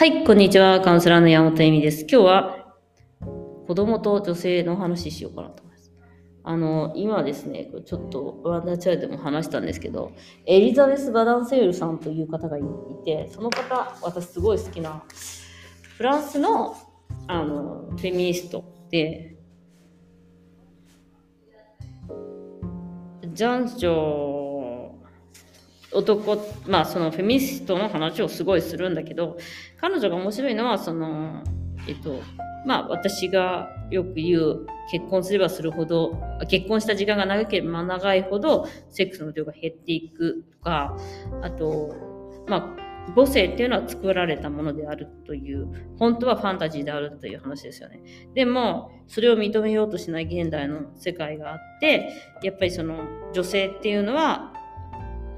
はい、こんにちは。カウンセラーの山本恵美です。今日は子供と女性の話しようかなと思います。あの、今ですね、これちょっとワンダーチャイルでも話したんですけど、エリザベス・バダンセールさんという方がいて、その方、私すごい好きな、フランスのあのフェミニストで、男女男まあそのフェミニストの話をすごいするんだけど彼女が面白いのはそのえっとまあ私がよく言う結婚すればするほど結婚した時間が長ければ長いほどセックスの量が減っていくとかあとまあ母性っていうのは作られたものであるという本当はファンタジーであるという話ですよね。でもそれを認めようとしない現代の世界があってやっぱりその女性っていうのは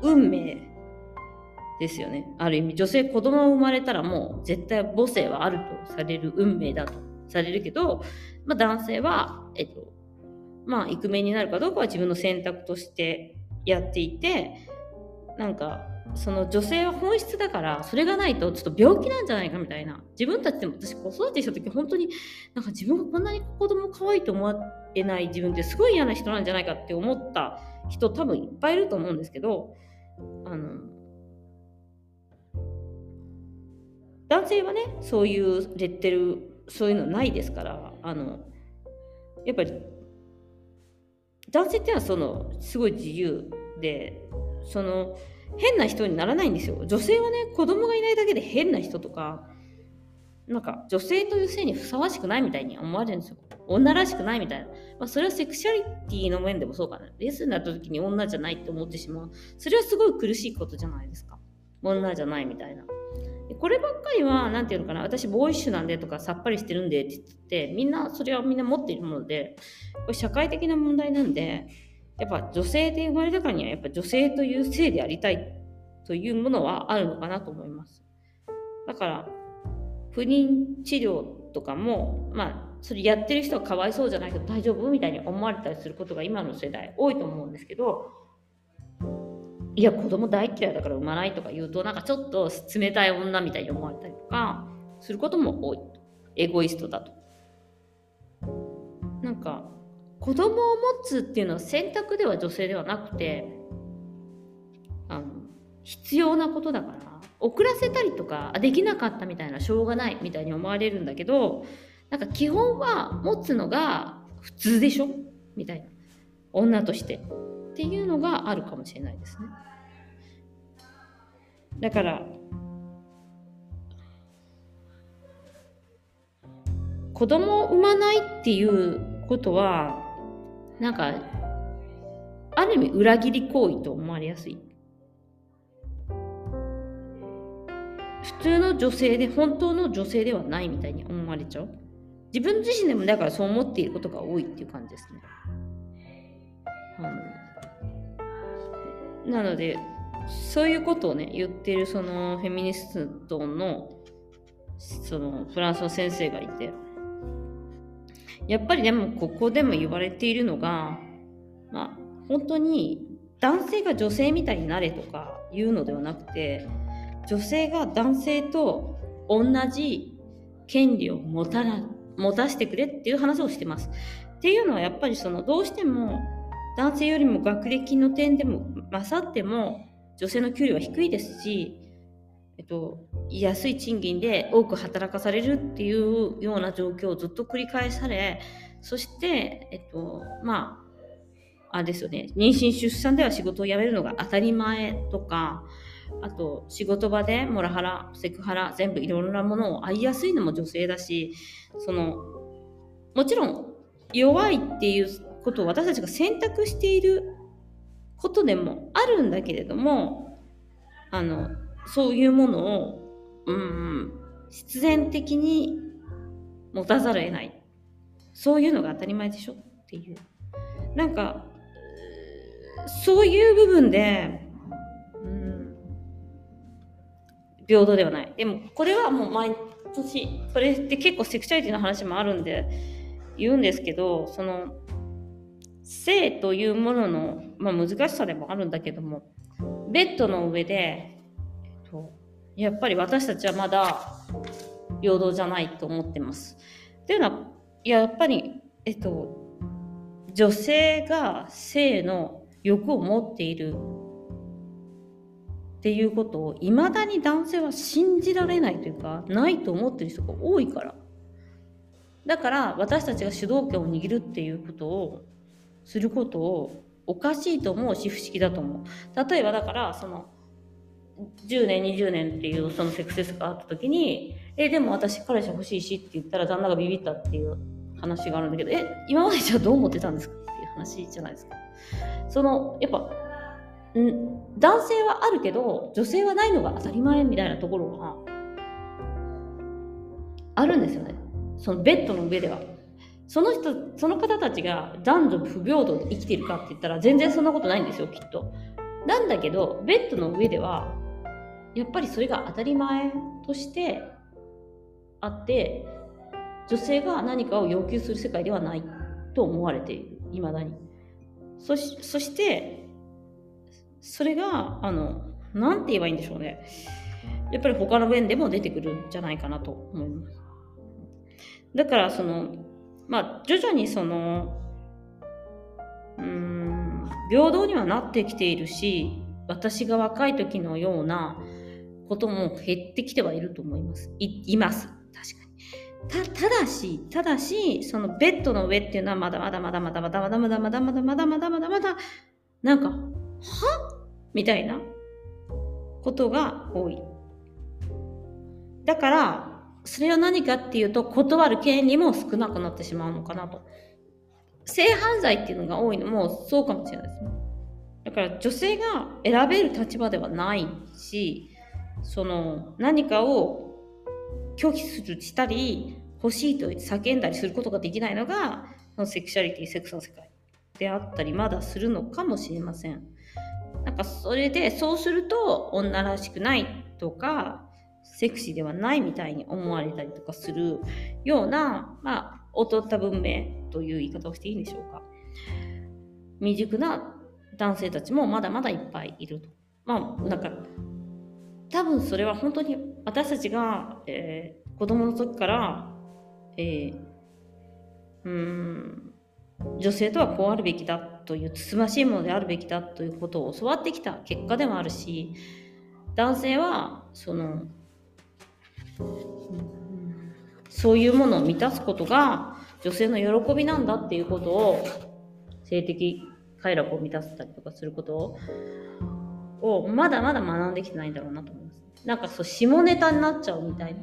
運命ですよね。ある意味、女性、子供が生まれたらもう絶対母性はあるとされる運命だとされるけど、まあ、男性は、えっと、まあ、イクメンになるかどうかは自分の選択としてやっていて、なんか、その女性は本質だからそれがないとちょっと病気なんじゃないかみたいな自分たちでも私子育てした時本当になんか自分がこんなに子供可愛いと思えない自分ってすごい嫌な人なんじゃないかって思った人多分いっぱいいると思うんですけどあの男性はねそういうレッテルそういうのないですからあのやっぱり男性っていうのはそのすごい自由でその変な人にならないんですよ。女性はね子供がいないだけで変な人とかなんか女性という性にふさわしくないみたいに思われるんですよ。女らしくないみたいな、まあ、それはセクシャリティの面でもそうかな。レスになった時に女じゃないって思ってしまう。それはすごい苦しいことじゃないですか。女じゃないみたいな。こればっかりは何て言うのかな。私ボーイッシュなんでとかさっぱりしてるんでって言ってみんなそれはみんな持っているものでこれ社会的な問題なんでやっぱ女性で生まれたからにはやっぱ女性という性でありたいというものはあるのかなと思います。だから不妊治療とかもまあそれやってる人はかわいそうじゃないけど大丈夫みたいに思われたりすることが今の世代多いと思うんですけどいや子供大嫌いだから産まないとか言うとなんかちょっと冷たい女みたいに思われたりとかすることも多い。エゴイストだと。なんか子供を持つっていうのは選択では女性ではなくてあの必要なことだから。遅らせたりとかできなかったみたいなしょうがないみたいに思われるんだけどなんか基本は持つのが普通でしょ？みたいな。女として。っていうのがあるかもしれないですね。だから子供を産まないっていうことはなんかある意味裏切り行為と思われやすい。普通の女性で本当の女性ではないみたいに思われちゃう？自分自身でもだからそう思っていることが多いっていう感じですね。うん、なのでそういうことをね言ってるそのフェミニストのそのフランスの先生がいてやっぱりでもここでも言われているのがまあ本当に男性が女性みたいになれとか言うのではなくて女性が男性と同じ権利を持たな持たせてくれっていう話をしてます。っていうのはやっぱりそのどうしても男性よりも学歴の点でも勝っても女性の給料は低いですし、えっと、安い賃金で多く働かされるっていうような状況をずっと繰り返されそして、えっと、まああれですよね妊娠出産では仕事を辞めるのが当たり前とかあと仕事場でモラハラセクハラ全部いろいろなものを合いやすいのも女性だしそのもちろん弱いっていうことを私たちが選択していることでもあるんだけれどもあのそういうものを、うん、必然的に持たざるを得ない。そういうのが当たり前でしょっていう。なんかそういう部分で平等ではない。でも、これはもう毎年、それって結構セクシャリティの話もあるんで言うんですけど、その、性というものの、まあ、難しさでもあるんだけども、ベッドの上で、えっと、やっぱり私たちはまだ平等じゃないと思ってます。っていうのは、やっぱり、えっと、女性が性の欲を持っているっていうことをいまだに男性は信じられないというかないと思ってる人が多いからだから私たちが主導権を握るっていうことをすることをおかしいと思うし不思議だと思う例えばだからその10年20年っていうそのセクセスがあった時に「えでも私彼氏欲しいし」って言ったら旦那がビビったっていう話があるんだけど「え今までじゃあどう思ってたんですか?」っていう話じゃないですか。そのやっぱん。男性はあるけど女性はないのが当たり前みたいなところがあるんですよね。そのベッドの上では。その人その方たちが男女不平等で生きてるかって言ったら全然そんなことないんですよきっと。なんだけどベッドの上ではやっぱりそれが当たり前としてあって女性が何かを要求する世界ではないと思われている。いまだに。そしてそれが、あの、なんて言えばいいんでしょうね。やっぱり他の面でも出てくるんじゃないかなと思います。だから、その、まあ、徐々にその、うん、平等にはなってきているし、私が若い時のようなことも減ってきてはいると思います。いいます。確かに。た、ただし、ただし、そのベッドの上っていうのはまだまだまだまだまだまだまだまだまだまだまだまだまだなんかはみたいなことが多い。だから、それは何かっていうと、断る権利も少なくなってしまうのかなと。性犯罪っていうのが多いのもそうかもしれないですね。だから女性が選べる立場ではないし、その何かを拒否するしたり、欲しいと叫んだりすることができないのが、セクシャリティ、セクスの世界であったり、まだするのかもしれません。なんかそれでそうすると女らしくないとかセクシーではないみたいに思われたりとかするような、まあ、劣った文明という言い方をしていいんでしょうか。未熟な男性たちもまだまだいっぱいいると。まあ、なんか、多分それは本当に私たちが、えー、子供の時から、えー、うん、女性とはこうあるべきだというつつましいものであるべきだということを教わってきた結果でもあるし男性はそのそういうものを満たすことが女性の喜びなんだっていうことを性的快楽を満たしたりとかすることをまだまだ学んできてないんだろうなと思います。なんかそう下ネタになっちゃうみたいな。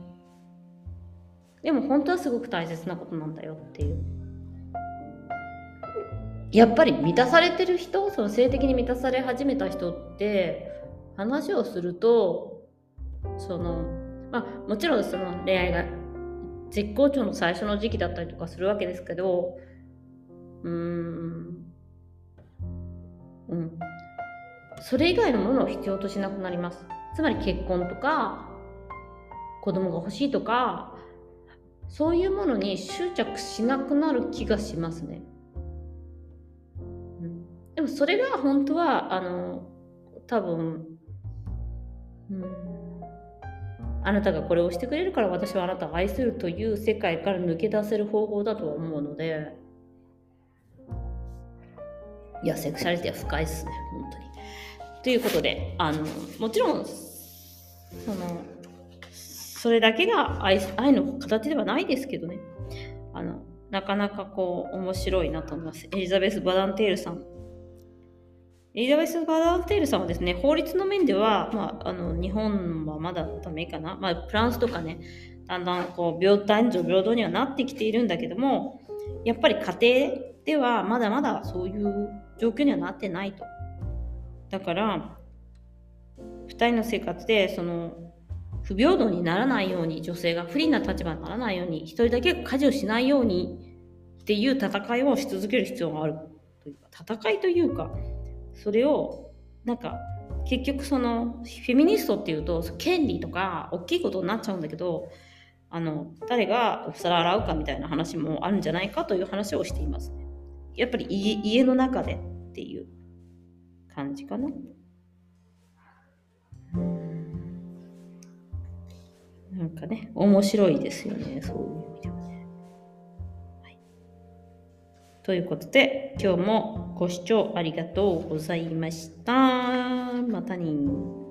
でも本当はすごく大切なことなんだよっていう。やっぱり満たされてる人その性的に満たされ始めた人って話をするとそのまあもちろんその恋愛が絶好調の最初の時期だったりとかするわけですけどうーんうんそれ以外のものを必要としなくなりますつまり結婚とか子供が欲しいとかそういうものに執着しなくなる気がしますね。それが本当はあの多分、うん、あなたがこれをしてくれるから私はあなたを愛するという世界から抜け出せる方法だと思うので。いやセクシャリティは深いっすね本当に。ということであのもちろんそのそれだけが愛愛の形ではないですけどね。あのなかなかこう面白いなと思います。エリザベス・バダンテールさん。エリザベス・バダンテールさんはですね、法律の面では、まあ、あの日本はまだダメかな、まあ、フランスとかね、だんだんこう平男女平等にはなってきているんだけども、やっぱり家庭ではまだまだそういう状況にはなってないと。だから、2人の生活でその不平等にならないように、女性が不利な立場にならないように、1人だけ家事をしないようにっていう戦いをし続ける必要があるというか、戦いというか、それをなんか結局そのフェミニストっていうと権利とか大きいことになっちゃうんだけどあの誰がお皿洗うかみたいな話もあるんじゃないかという話をしていますね。やっぱり家の中でっていう感じかな。なんかね、面白いですよね、そういう意味ではね。ということで、今日もご視聴ありがとうございました。またね